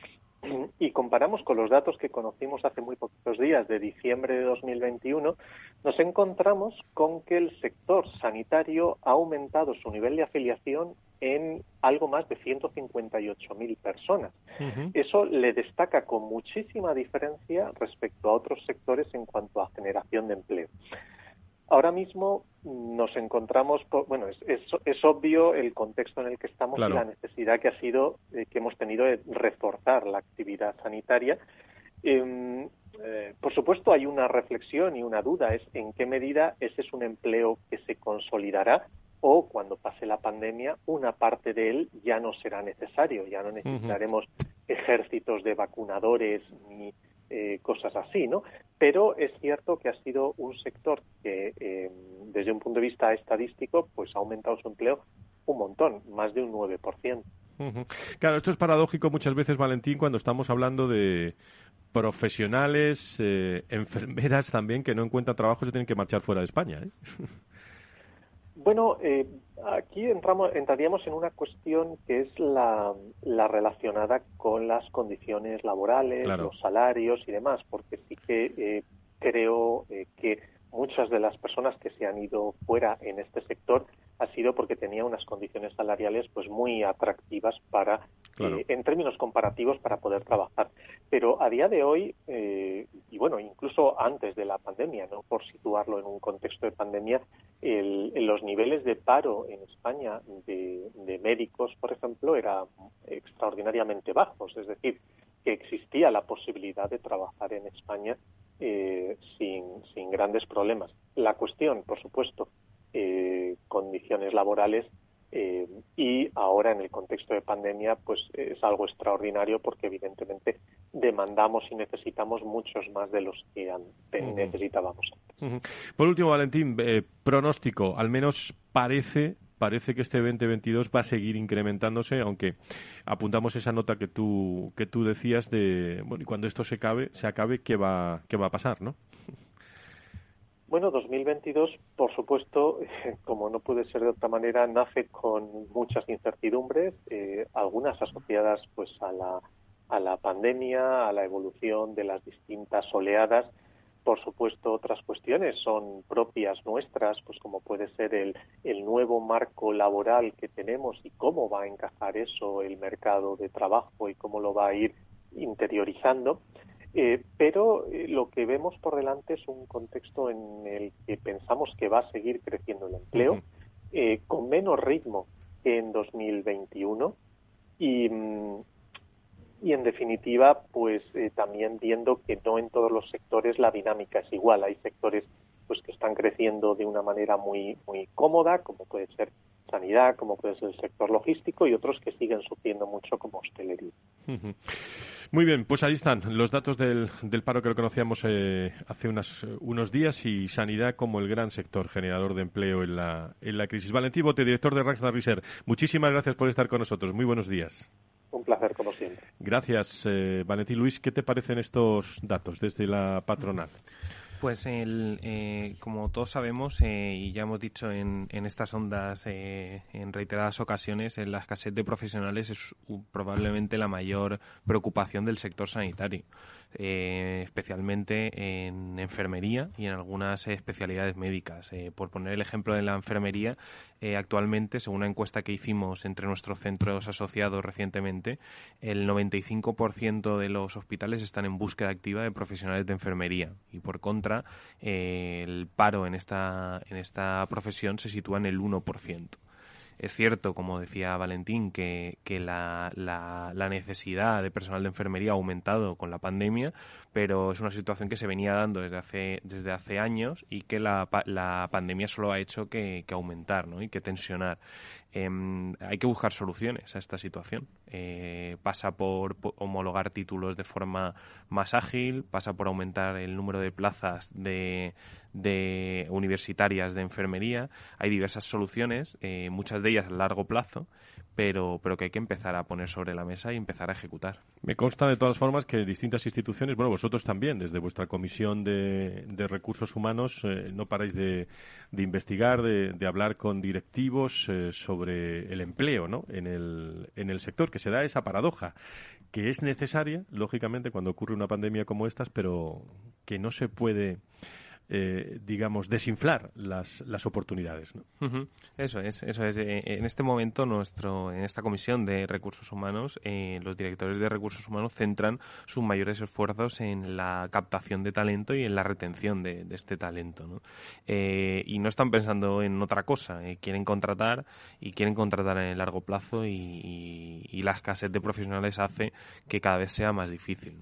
y comparamos con los datos que conocimos hace muy poquitos días, de diciembre de 2021, nos encontramos con que el sector sanitario ha aumentado su nivel de afiliación en algo más de 158.000 personas. Eso le destaca con muchísima diferencia respecto a otros sectores en cuanto a generación de empleo. Ahora mismo nos encontramos, bueno, es, es, obvio el contexto en el que estamos y la necesidad que ha sido, eh, que hemos tenido de reforzar la actividad sanitaria. Em, eh, por supuesto, hay una reflexión y una duda, es en qué medida ese es un empleo que se consolidará o cuando pase la pandemia, una parte de él ya no será necesario, ya no necesitaremos ejércitos de vacunadores ni eh, cosas así, ¿no? Pero es cierto que ha sido un sector que, eh, desde un punto de vista estadístico, pues ha aumentado su empleo un montón, más de un 9%. Claro, esto es paradójico muchas veces, Valentín, cuando estamos hablando de profesionales, eh, enfermeras también, que no encuentran trabajo y se tienen que marchar fuera de España. Bueno, eh, aquí entramos, entraríamos en una cuestión que es la, relacionada con las condiciones laborales, los salarios y demás, porque sí que eh, creo eh, que muchas de las personas que se han ido fuera en este sector ha sido porque tenía unas condiciones salariales pues muy atractivas para eh, en términos comparativos para poder trabajar. Pero a día de hoy eh, y bueno incluso antes de la pandemia no por situarlo en un contexto de pandemia el, los niveles de paro en España de, de médicos por ejemplo eran extraordinariamente bajos. Es decir que existía la posibilidad de trabajar en España eh, sin, sin grandes problemas. La cuestión, por supuesto, eh, condiciones laborales eh, y ahora en el contexto de pandemia pues es algo extraordinario porque evidentemente demandamos y necesitamos muchos más de los que necesitábamos Por último, Valentín, pronóstico, al menos parece parece que este 2022 va a seguir incrementándose, aunque apuntamos esa nota que tú que tú decías de bueno y cuando esto se acabe se acabe qué va qué va a pasar, ¿no? Bueno, 2022, por supuesto, *laughs* como no puede ser de otra manera, nace con muchas incertidumbres, eh, algunas asociadas pues a la, a la pandemia, a la evolución de las distintas oleadas. Por supuesto, otras cuestiones son propias nuestras, pues como puede ser el, el nuevo marco laboral que tenemos y cómo va a encajar eso el mercado de trabajo y cómo lo va a ir interiorizando. Eh, pero eh, lo que vemos por delante es un contexto en el que pensamos que va a seguir creciendo el empleo eh, con menos ritmo que en 2021 y, mm, y en definitiva, pues también viendo que no en todos los sectores la dinámica es igual. Hay sectores pues que están creciendo de una manera muy muy cómoda, como puede ser sanidad, como puede ser el sector logístico, y otros que siguen sufriendo mucho, como hostelería. Muy bien, pues ahí están los datos del, del paro que lo conocíamos eh, hace unas, unos días y sanidad como el gran sector generador de empleo en la, en la crisis. Valentín Bote, director de Raxdar Research, muchísimas gracias por estar con nosotros. Muy buenos días. Un placer, como siempre. Gracias, eh, Valentín Luis. ¿Qué te parecen estos datos desde la patronal? Pues el, eh, como todos sabemos eh, y ya hemos dicho en, en estas ondas eh, en reiteradas ocasiones, la escasez de profesionales es probablemente la mayor preocupación del sector sanitario. Eh, especialmente en enfermería y en algunas especialidades médicas. Eh, por poner el ejemplo de la enfermería, eh, actualmente, según una encuesta que hicimos entre nuestros centros asociados recientemente, el 95% de los hospitales están en búsqueda activa de profesionales de enfermería y, por contra, el paro en esta, en esta profesión se sitúa en el 1%. Es cierto, como decía Valentín, que, que la, la, la, necesidad de personal de enfermería ha aumentado con la pandemia, pero es una situación que se venía dando desde hace, desde hace años y que la, la pandemia solo ha hecho que, que aumentar ¿no? y que tensionar. Eh, hay que buscar soluciones a esta situación. Eh, pasa por, por, homologar títulos de forma más ágil, pasa por aumentar el número de plazas de, de universitarias de enfermería. Hay diversas soluciones, eh, muchas de ellas a largo plazo, pero, pero que hay que empezar a poner sobre la mesa y empezar a ejecutar. Me consta de todas formas que distintas instituciones, bueno, vosotros también, desde vuestra Comisión de, Recursos Humanos, eh, no paráis de, de investigar, de, de, hablar con directivos eh, sobre el empleo ¿no? en, el, en el sector, que se da esa paradoja, que es necesaria, lógicamente, cuando ocurre una pandemia como estas, pero que no se puede eh, digamos, desinflar las, las oportunidades. ¿no? Uh. Eso es, eso es. Eh, en este momento, nuestro, en esta comisión de recursos humanos, eh, los directores de recursos humanos centran sus mayores esfuerzos en la captación de talento y en la retención de, este talento. Eh, y no están pensando en otra cosa. Eh, quieren contratar y quieren contratar en el largo plazo y, y, la escasez de profesionales hace que cada vez sea más difícil.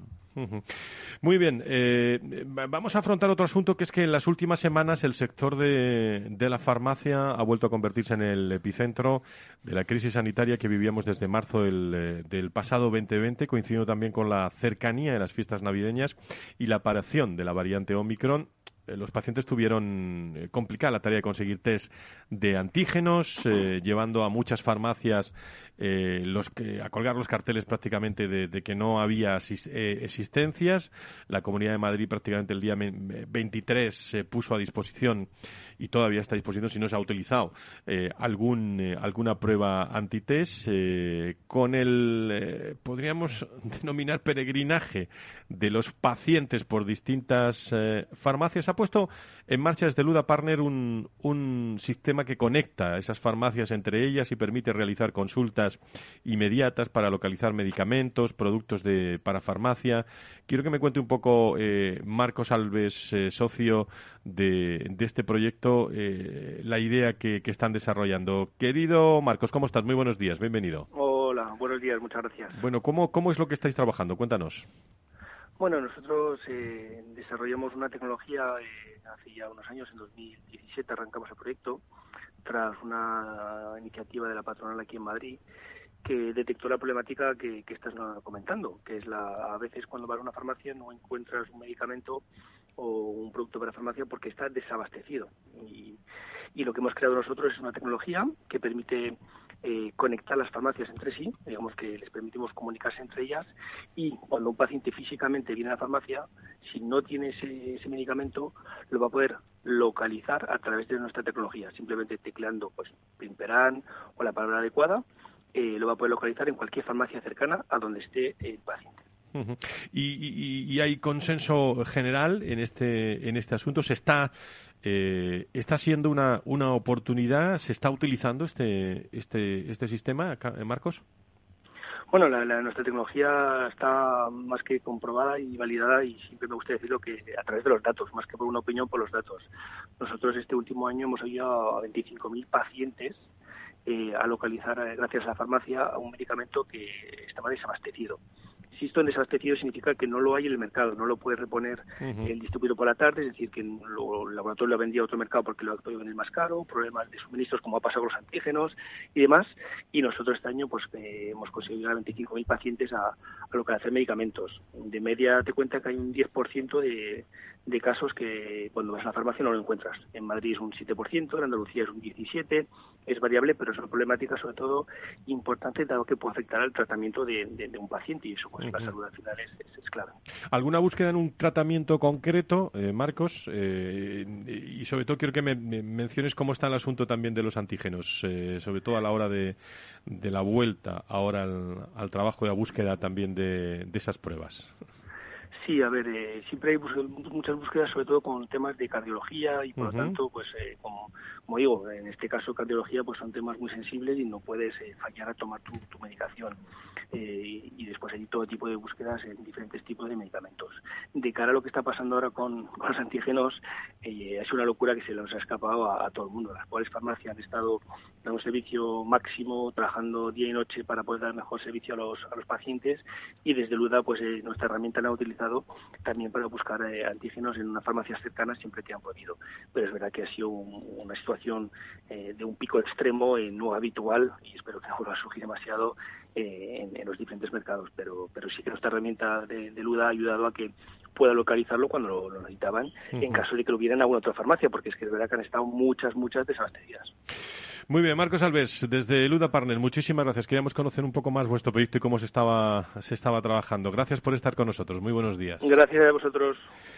Muy bien, eh, vamos a afrontar otro asunto que es que en las últimas semanas el sector de, la farmacia ha vuelto a convertirse en el epicentro de la crisis sanitaria que vivíamos desde marzo del, eh, pasado 2020, coincidiendo también con la cercanía de las fiestas navideñas y la aparición de la variante Omicron. Eh, los pacientes tuvieron complicada la tarea de conseguir test de antígenos, llevando a muchas farmacias eh, los que, a colgar los carteles prácticamente de, que no había eh, existencias. La Comunidad de Madrid prácticamente el día 23 se puso a disposición y todavía está a disposición si no se ha utilizado eh, algún alguna prueba antitest con el podríamos denominar peregrinaje de los pacientes por distintas farmacias ha puesto en marcha desde Luda Partner un, un sistema que conecta esas farmacias entre ellas y permite realizar consultas inmediatas para localizar medicamentos, productos de para farmacia. Quiero que me cuente un poco eh, Marcos Alves, eh, socio de, de, este proyecto, eh, la idea que, que, están desarrollando. Querido Marcos, ¿cómo estás? Muy buenos días, bienvenido. Hola, buenos días, muchas gracias. Bueno, ¿cómo, cómo es lo que estáis trabajando? Cuéntanos. Bueno, nosotros eh, desarrollamos una tecnología eh, hace ya unos años, en 2017 arrancamos el proyecto, tras una iniciativa de la patronal aquí en Madrid, que detectó la problemática que, estás comentando, que es la a veces cuando vas a una farmacia no encuentras un medicamento o un producto para farmacia porque está desabastecido. Y, Y lo que hemos creado nosotros es una tecnología que permite eh, conectar las farmacias entre sí, digamos que les permitimos comunicarse entre ellas y cuando un paciente físicamente viene a la farmacia, si no tiene ese, medicamento, lo va a poder localizar a través de nuestra tecnología, simplemente tecleando pues Pimperan o la palabra adecuada, eh, lo va a poder localizar en cualquier farmacia cercana a donde esté el paciente. Y, hay consenso general en este en este asunto. Se está eh, está siendo una, una oportunidad. ¿Se está utilizando este este este sistema, Marcos? Bueno, la, nuestra tecnología está más que comprobada y validada y siempre me gusta decirlo que a través de los datos, más que por una opinión, por los datos. Nosotros este último año hemos ayudado a 25.000 pacientes eh, a localizar, eh, gracias a la farmacia, un medicamento que estaba desabastecido insisto en desabastecido significa que no lo hay en el mercado, no lo puede reponer el distribuidor por la tarde, es decir, que el laboratorio lo vendía a otro mercado porque lo ha podido vender más caro, problemas de suministros como ha pasado con los antígenos y demás. Y nosotros este año pues eh, hemos conseguido a 25.000 pacientes a, a localizar medicamentos. De media te cuenta que hay un 10% de, de casos que cuando vas a la farmacia no lo encuentras. En Madrid es un 7%, en Andalucía es un 17%, es variable, pero es una problemática sobre todo importante dado que puede afectar al tratamiento de, un paciente y eso pues la salud al final es, es, clave. ¿Alguna búsqueda en un tratamiento concreto, eh, Marcos? Eh, y sobre todo quiero que me, menciones cómo está el asunto también de los antígenos, eh, sobre todo a la hora de, de la vuelta ahora al, al trabajo y la búsqueda también de, de esas pruebas. Sí, a ver, eh, siempre hay muchas búsquedas, sobre todo con temas de cardiología y por lo tanto, pues eh, como, como, digo, en este caso cardiología, pues son temas muy sensibles y no puedes eh, fallar a tomar tu, tu medicación. y después hay todo tipo de búsquedas en diferentes tipos de medicamentos. De cara a lo que está pasando ahora con, *laughs* los antígenos, es una locura que se nos ha escapado a, todo el mundo. Las cuales farmacias han estado dando un servicio máximo, trabajando día y noche para poder dar mejor servicio a los, a los pacientes y desde luego pues nuestra herramienta la ha utilizado también para buscar eh, antígenos en una farmacia cercana siempre que han podido. Pero es verdad que ha sido una eh, de un pico extremo eh, no habitual y espero que no vuelva a surgir demasiado en, los diferentes mercados. Pero, pero sí que nuestra herramienta de, Luda ha ayudado a que pueda localizarlo cuando lo, necesitaban, en caso de que lo vieran en alguna otra farmacia, porque es que es verdad que han estado muchas, muchas desabastecidas. Muy bien, Marcos Alves, desde Luda Partner, muchísimas gracias. Queríamos conocer un poco más vuestro proyecto y cómo se estaba, se estaba trabajando. Gracias por estar con nosotros. Muy buenos días. Gracias a vosotros.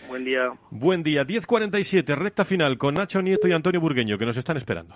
Buen día. Buen día. 10.47, recta final con Nacho Nieto y Antonio Burgueño, que nos están esperando.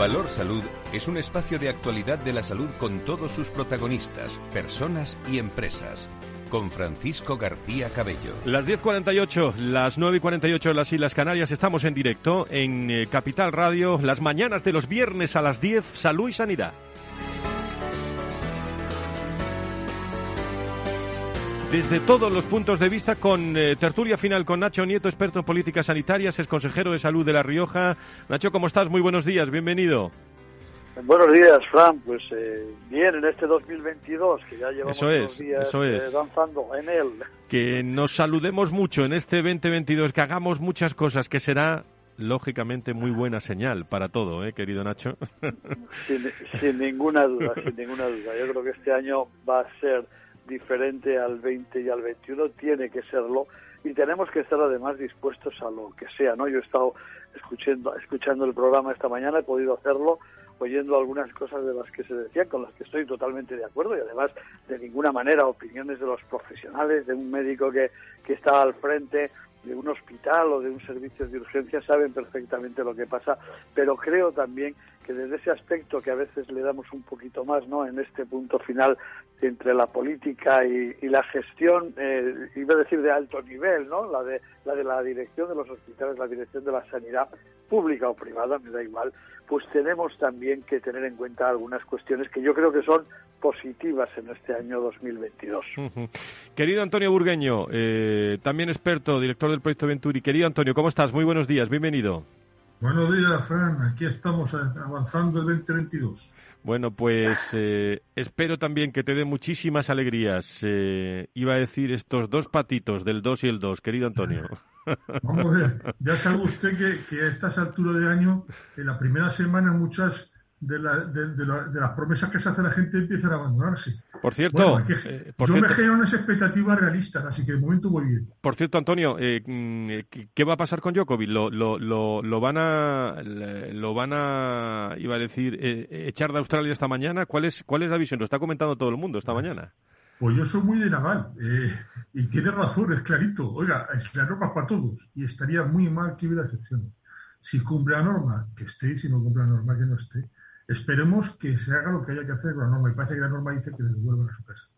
Valor Salud es un espacio de actualidad de la salud con todos sus protagonistas, personas y empresas. Con Francisco García Cabello. Las 10.48, las 9.48 de las Islas Canarias, estamos en directo en eh, Capital Radio, las mañanas de los viernes a las 10, Salud y Sanidad. Desde todos los puntos de vista, con eh, tertulia final con Nacho Nieto, experto en políticas sanitarias, es consejero de salud de La Rioja. Nacho, ¿cómo estás? Muy buenos días, bienvenido. Buenos días, Fran. Pues eh, bien, en este 2022, que ya llevamos eso es, días eso es. Eh, danzando en él. Que nos saludemos mucho en este 2022, que hagamos muchas cosas, que será lógicamente muy buena señal para todo, ¿eh, querido Nacho? sin, sin ninguna duda, sin ninguna duda. Yo creo que este año va a ser diferente al 20 y al 21, tiene que serlo y tenemos que estar además dispuestos a lo que sea, ¿no? Yo he estado escuchando, escuchando el programa esta mañana, he podido hacerlo oyendo algunas cosas de las que se decían, con las que estoy totalmente de acuerdo y además de ninguna manera opiniones de los profesionales, de un médico que, que está al frente de un hospital o de un servicio de urgencia saben perfectamente lo que pasa, pero creo también que desde ese aspecto que a veces le damos un poquito más, ¿no? En este punto final entre la política y, la gestión, eh, iba a decir de alto nivel, ¿no? La de, la de la dirección de los hospitales, la dirección de la sanidad pública o privada, me da igual, pues tenemos también que tener en cuenta algunas cuestiones que yo creo que son positivas en este año 2022. Querido Antonio Burgueño, eh, también experto, director del proyecto Venturi. Querido Antonio, ¿cómo estás? Muy buenos días, bienvenido. Buenos días, Fran. Aquí estamos avanzando el 2022. Bueno, pues eh, espero también que te dé muchísimas alegrías. Eh, iba a decir estos dos patitos del 2 y el 2, querido Antonio. *laughs* Vamos a ver, ya sabe usted que, que a estas alturas de año, en la primera semana, muchas de, las promesas que se hace la gente empiezan a abandonarse. Por cierto, eh, yo me genero unas expectativas realistas, así que de momento voy bien. Por cierto, Antonio, eh, mm, ¿qué va a pasar con Djokovic? ¿Lo, lo, lo, van a, lo van a, iba a decir, eh, echar de Australia esta mañana? ¿Cuál es, ¿Cuál es la visión? Lo está comentando todo el mundo esta mañana. Pues yo soy muy de naval y tiene razón, es clarito. Oiga, es la norma para todos y estaría muy mal que hubiera excepciones. Si cumple la norma, que esté, si no cumple la norma, que no esté esperemos que se haga lo que haya que hacer con la norma. Y parece que la norma dice que les devuelvan a su casa.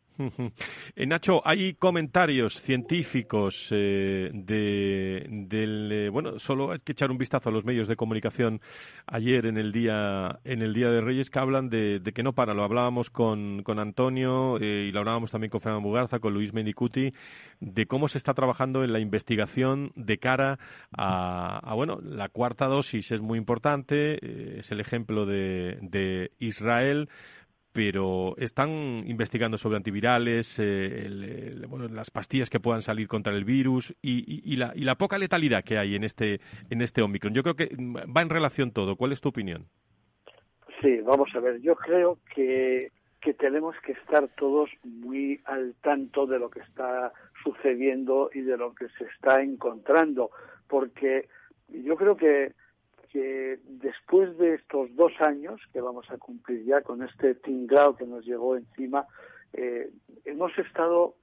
Eh, Nacho, hay comentarios científicos eh, de, del eh, bueno, solo hay que echar un vistazo a los medios de comunicación ayer en el día en el día de Reyes que hablan de, que no para. Lo hablábamos con, con Antonio y lo hablábamos también con Fernando Mugarza, con Luis Mendicuti, de cómo se está trabajando en la investigación de cara a, a bueno, la cuarta dosis es muy importante, es el ejemplo de, de Israel pero están investigando sobre antivirales, eh, las pastillas que puedan salir contra el virus y, la, y, la, poca letalidad que hay en este, en este Omicron. Yo creo que va en relación todo. ¿Cuál es tu opinión? Sí, vamos a ver. Yo creo que, que tenemos que estar todos muy al tanto de lo que está sucediendo y de lo que se está encontrando, porque yo creo que que después de estos dos años que vamos a cumplir ya con este tinglao que nos llegó encima, eh, hemos estado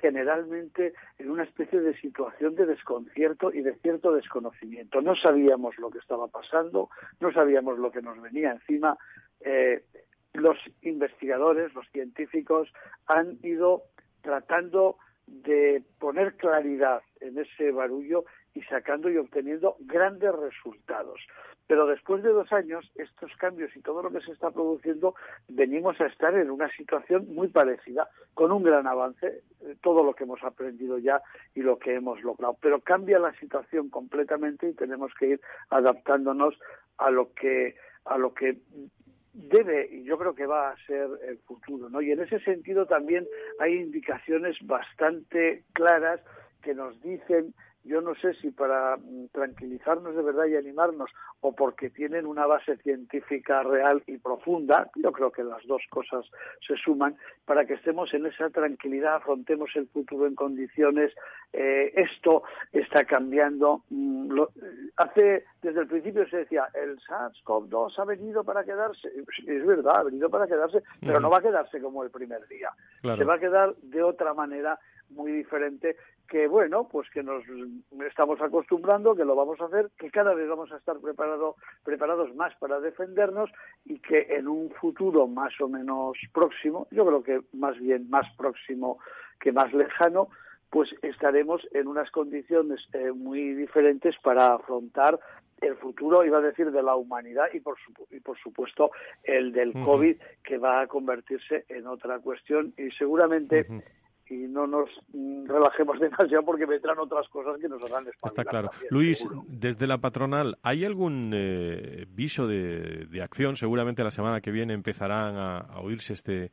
generalmente en una especie de situación de desconcierto y de cierto desconocimiento. No sabíamos lo que estaba pasando, no sabíamos lo que nos venía encima. Eh, los investigadores, los científicos han ido tratando de poner claridad en ese barullo y sacando y obteniendo grandes resultados. Pero después de dos años, estos cambios y todo lo que se está produciendo, venimos a estar en una situación muy parecida, con un gran avance, eh, todo lo que hemos aprendido ya y lo que hemos logrado. Pero cambia la situación completamente y tenemos que ir adaptándonos a lo que a lo que debe y yo creo que va a ser el futuro. Y en ese sentido también hay indicaciones bastante claras que nos dicen yo no sé si para mm, tranquilizarnos de verdad y animarnos o porque tienen una base científica real y profunda, yo creo que las dos cosas se suman, para que estemos en esa tranquilidad, afrontemos el futuro en condiciones. Eh, esto está cambiando. Mm, hace, desde el principio se decía, el SARS-CoV-2 ha venido para quedarse. Es verdad, ha venido para quedarse, pero no va a quedarse como el primer día. Se va a quedar de otra manera muy diferente que bueno, pues que nos estamos acostumbrando, que lo vamos a hacer, que cada vez vamos a estar preparado, preparados más para defendernos y que en un futuro más o menos próximo, yo creo que más bien más próximo que más lejano, pues estaremos en unas condiciones eh, muy diferentes para afrontar el futuro, iba a decir, de la humanidad y por, y por supuesto el del COVID, que va a convertirse en otra cuestión y seguramente y no nos relajemos *laughs* demasiado porque vendrán otras cosas que nos harán Está claro. Luis, desde la patronal, ¿hay algún eh, viso de, de, acción? Seguramente la semana que viene empezarán a oírse este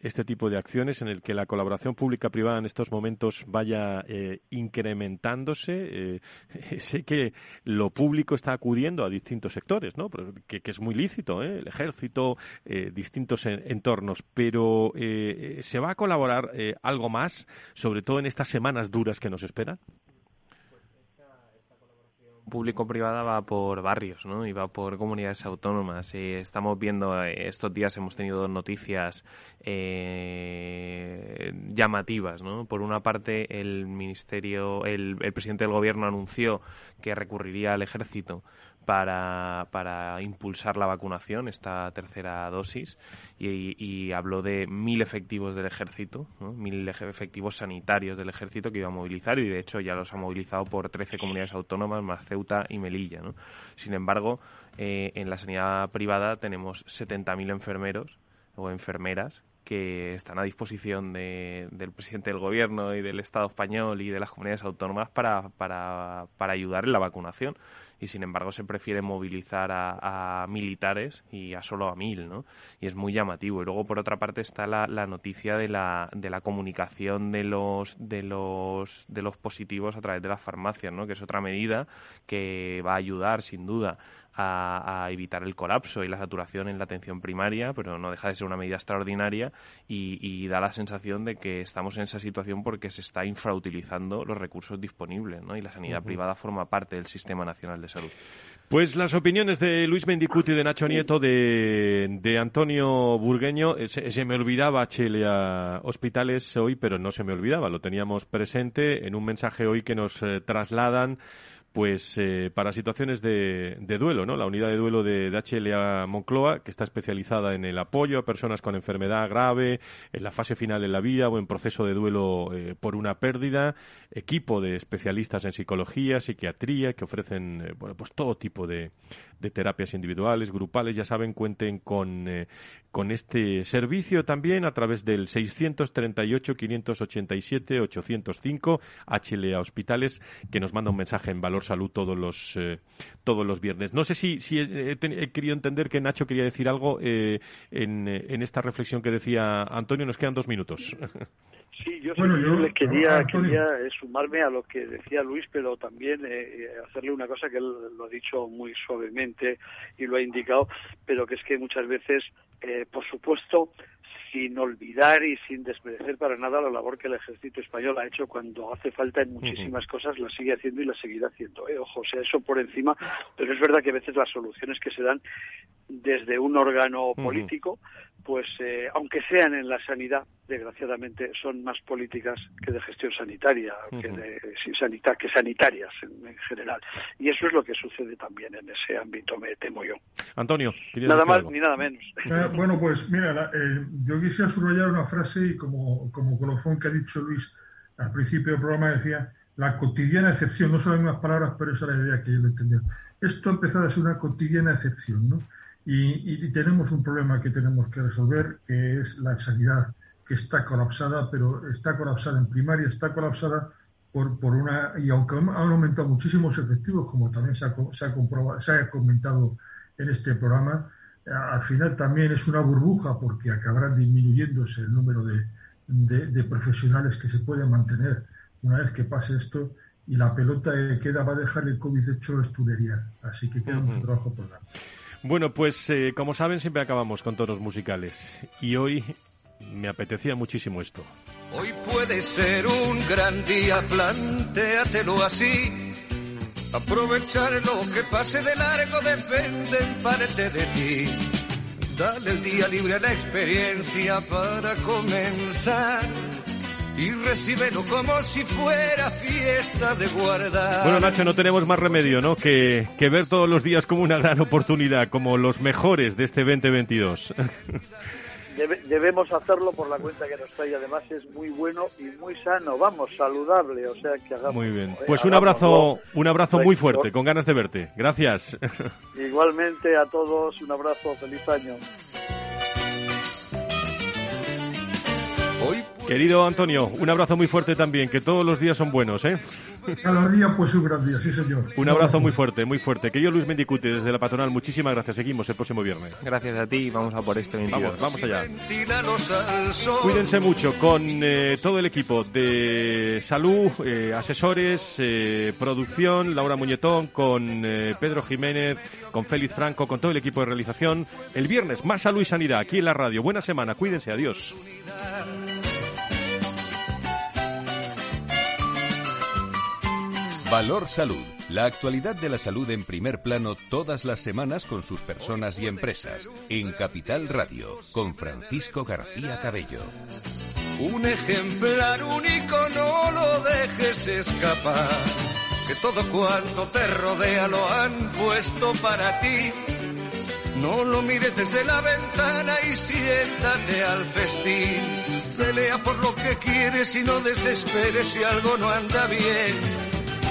este tipo de acciones en el que la colaboración pública-privada en estos momentos vaya eh, incrementándose. Eh, *laughs* sé que lo público está acudiendo a distintos sectores, ¿no? que, es muy lícito, ¿eh? el ejército, distintos entornos, pero ¿se va a colaborar algo más, sobre todo en estas semanas duras que nos esperan? Público-privada va por barrios, ¿no? Y va por comunidades autónomas. Y estamos viendo, eh, estos días hemos tenido noticias eh, llamativas, ¿no? Por una parte, el ministerio, el, el presidente del gobierno anunció que recurriría al ejército para, impulsar la vacunación, esta tercera dosis, y, habló de mil efectivos del ejército, mil efectivos sanitarios del ejército que iba a movilizar, y de hecho ya los ha movilizado por 13 comunidades autónomas, más Ceuta y Melilla. Sin embargo, eh, en la sanidad privada tenemos 70.000 enfermeros o enfermeras que están a disposición del presidente del gobierno y del Estado español y de las comunidades autónomas para, para, para ayudar en la vacunación y sin embargo se prefiere movilizar a, militares y a solo a mil, ¿no? Y es muy llamativo. Y luego por otra parte está la, la noticia de la, de la comunicación de los, de los, de los positivos a través de las farmacias, ¿no? Que es otra medida que va a ayudar sin duda a, evitar el colapso y la saturación en la atención primaria, pero no deja de ser una medida extraordinaria y, da la sensación de que estamos en esa situación porque se está infrautilizando los recursos disponibles ¿no? y la sanidad privada forma parte del Sistema Nacional de Salud. Pues las opiniones de Luis Mendicuti de Nacho Nieto, de, Antonio Burgueño, se, me olvidaba Chile Hospitales hoy, pero no se me olvidaba, lo teníamos presente en un mensaje hoy que nos eh, trasladan pues eh, para situaciones de, duelo, ¿no? La unidad de duelo de, HLA Moncloa, que está especializada en el apoyo a personas con enfermedad grave, en la fase final de la vida o en proceso de duelo eh, por una pérdida, equipo de especialistas en psicología, psiquiatría, que ofrecen, eh, bueno, pues todo tipo de, de terapias individuales, grupales, ya saben, cuenten con, eh, con este servicio también a través del 638-587-805 HLA Hospitales, que nos manda un mensaje en Valor Salud todos los, eh, todos los viernes. No sé si, si he, querido entender que Nacho quería decir algo eh, en, en esta reflexión que decía Antonio. Nos quedan dos minutos. *laughs* Sí, yo, le quería, quería eh, sumarme a lo que decía Luis, pero también eh, eh, hacerle una cosa que él lo ha dicho muy suavemente y lo ha indicado, pero que es que muchas veces, por supuesto, sin olvidar y sin desmerecer para nada la labor que el ejército español ha hecho cuando hace falta en muchísimas cosas, la sigue haciendo y la seguirá haciendo. Ojo, o sea, eso por encima, pero es verdad que a veces las soluciones que se dan desde un órgano político, pues eh, aunque sean en la sanidad, desgraciadamente son más políticas que de gestión sanitaria, que, de, que sanitarias en, general. Y eso es lo que sucede también en ese ámbito, me temo yo. Antonio, nada más ni nada menos. Eh, bueno, pues mira, eh, yo quisiera subrayar una frase y como, como colofón que ha dicho Luis al principio del programa decía la cotidiana excepción, no son las mismas palabras, pero esa es la idea que yo lo entendía. Esto ha empezado a ser una cotidiana excepción, ¿no? Y, tenemos un problema que tenemos que resolver, que es la sanidad, que está colapsada, pero está colapsada en primaria, está colapsada por, por una. Y aunque han aumentado muchísimos efectivos, como también se ha, se ha, comprobado, se ha comentado en este programa, al final también es una burbuja porque acabarán disminuyéndose el número de, de, profesionales que se pueden mantener una vez que pase esto y la pelota que queda va a dejar el COVID hecho estudiaría. Así que queda mucho trabajo por delante. Bueno, pues eh, como saben, siempre acabamos con tonos musicales. Y hoy me apetecía muchísimo esto. Hoy puede ser un gran día, plantéatelo así. Aprovechar lo que pase de largo depende en parte de ti. Dale el día libre a la experiencia para comenzar y recíbelo como si fuera fiesta de guardar. Bueno, Nacho, no tenemos más remedio, ¿no? Que, que ver todos los días como una gran oportunidad, como los mejores de este 2022. *laughs* debemos hacerlo por la cuenta que nos trae. Además es muy bueno y muy sano. Vamos, saludable. O sea que hagamos. Muy bien. Pues un abrazo, un abrazo muy fuerte, con ganas de verte. Gracias. *laughs* Igualmente a todos, un abrazo, feliz año. Querido Antonio, un abrazo muy fuerte también, que todos los días son buenos, ¿eh? Cada día pues un gran día, sí señor. Un abrazo muy fuerte, muy fuerte. Que yo Luis Mendicuti desde la patronal, muchísimas gracias. Seguimos el próximo viernes. Gracias a ti y vamos a por este 22. Vamos, vamos allá. Cuídense mucho con eh, todo el equipo de salud, eh, asesores, eh, producción, Laura Muñetón, con Pedro Jiménez, con Félix Franco, con todo el equipo de realización. El viernes, más salud y sanidad aquí en la radio. Buena semana, cuídense, adiós. Valor Salud. La actualidad de la salud en primer plano todas las semanas con sus personas y empresas. En Capital Radio, con Francisco García Cabello. Un ejemplar único, no lo dejes escapar. que todo cuanto te rodea lo han puesto para ti. No lo mires desde la ventana y siéntate al festín. Pelea por lo que quieres y no desesperes si algo no anda bien.